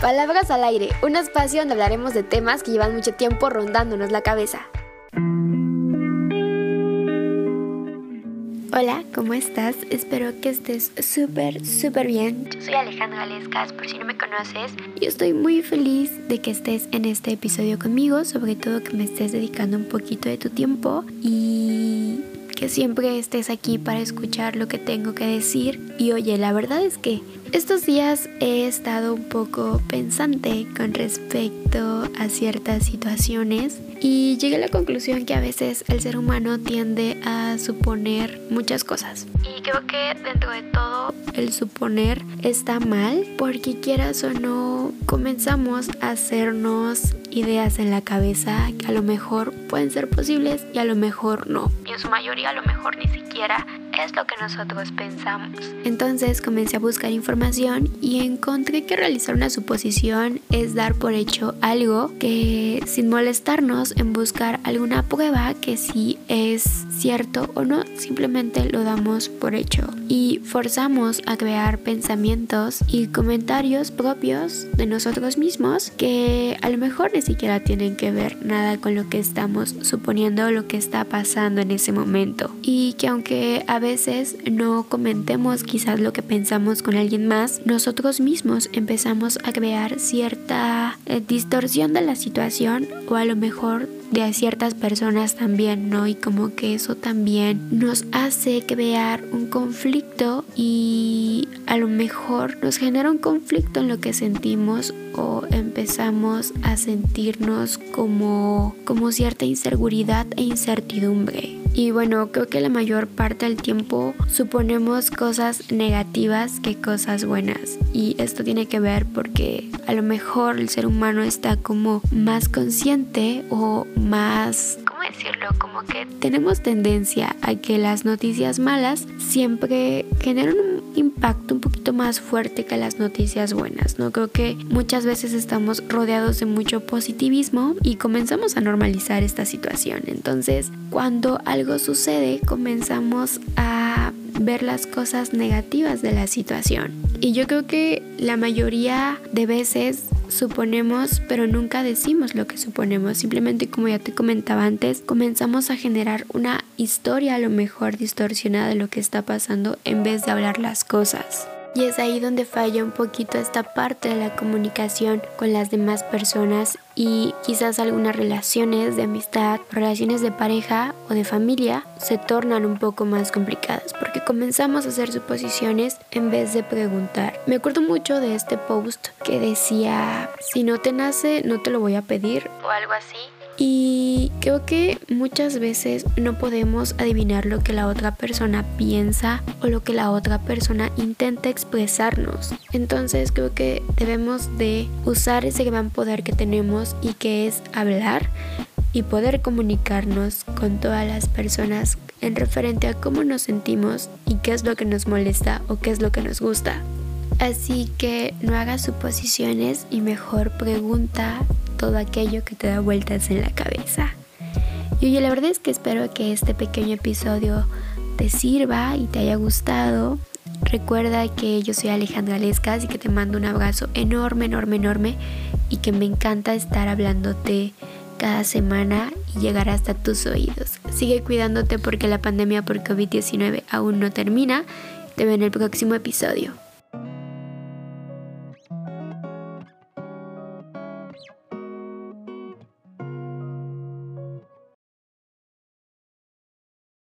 Palabras al aire, un espacio donde hablaremos de temas que llevan mucho tiempo rondándonos la cabeza. Hola, ¿cómo estás? Espero que estés súper, súper bien. Yo soy Alejandra Lescas, por si no me conoces. Y estoy muy feliz de que estés en este episodio conmigo, sobre todo que me estés dedicando un poquito de tu tiempo y que siempre estés aquí para escuchar lo que tengo que decir. Y oye, la verdad es que estos días he estado un poco pensante con respecto a ciertas situaciones y llegué a la conclusión que a veces el ser humano tiende a suponer muchas cosas. Y creo que dentro de todo el suponer está mal porque quieras o no comenzamos a hacernos ideas en la cabeza que a lo mejor pueden ser posibles y a lo mejor no. Y en su mayoría a lo mejor ni siquiera es lo que nosotros pensamos. Entonces comencé a buscar información y encontré que realizar una suposición es dar por hecho algo que sin molestarnos en buscar alguna prueba que si es cierto o no, simplemente lo damos por hecho y forzamos a crear pensamientos y comentarios propios de nosotros mismos que a lo mejor ni siquiera tienen que ver nada con lo que estamos suponiendo lo que está pasando en ese momento y que aunque a veces no comentemos quizás lo que pensamos con alguien más, nosotros mismos empezamos a crear cierta eh, distorsión de la situación o a lo mejor de ciertas personas también, ¿no? Y como que eso también nos hace crear un conflicto y a lo mejor nos genera un conflicto en lo que sentimos o empezamos a sentirnos como, como cierta inseguridad e incertidumbre. Y bueno, creo que la mayor parte del tiempo suponemos cosas negativas que cosas buenas. Y esto tiene que ver porque a lo mejor el ser humano está como más consciente o más, ¿cómo decirlo? Como que tenemos tendencia a que las noticias malas siempre generan un impacto un poquito más fuerte que las noticias buenas, ¿no? Creo que muchas veces estamos rodeados de mucho positivismo y comenzamos a normalizar esta situación. Entonces, cuando algo sucede, comenzamos a ver las cosas negativas de la situación. Y yo creo que la mayoría de veces suponemos, pero nunca decimos lo que suponemos. Simplemente, como ya te comentaba antes, comenzamos a generar una historia a lo mejor distorsionada de lo que está pasando en vez de hablar las cosas. Y es ahí donde falla un poquito esta parte de la comunicación con las demás personas y quizás algunas relaciones de amistad, relaciones de pareja o de familia se tornan un poco más complicadas porque comenzamos a hacer suposiciones en vez de preguntar. Me acuerdo mucho de este post que decía, si no te nace, no te lo voy a pedir o algo así. Y creo que muchas veces no podemos adivinar lo que la otra persona piensa o lo que la otra persona intenta expresarnos. Entonces creo que debemos de usar ese gran poder que tenemos y que es hablar y poder comunicarnos con todas las personas en referente a cómo nos sentimos y qué es lo que nos molesta o qué es lo que nos gusta. Así que no hagas suposiciones y mejor pregunta todo aquello que te da vueltas en la cabeza. Y oye, la verdad es que espero que este pequeño episodio te sirva y te haya gustado. Recuerda que yo soy Alejandra Lescas y que te mando un abrazo enorme, enorme, enorme y que me encanta estar hablándote cada semana y llegar hasta tus oídos. Sigue cuidándote porque la pandemia por COVID-19 aún no termina. Te veo en el próximo episodio.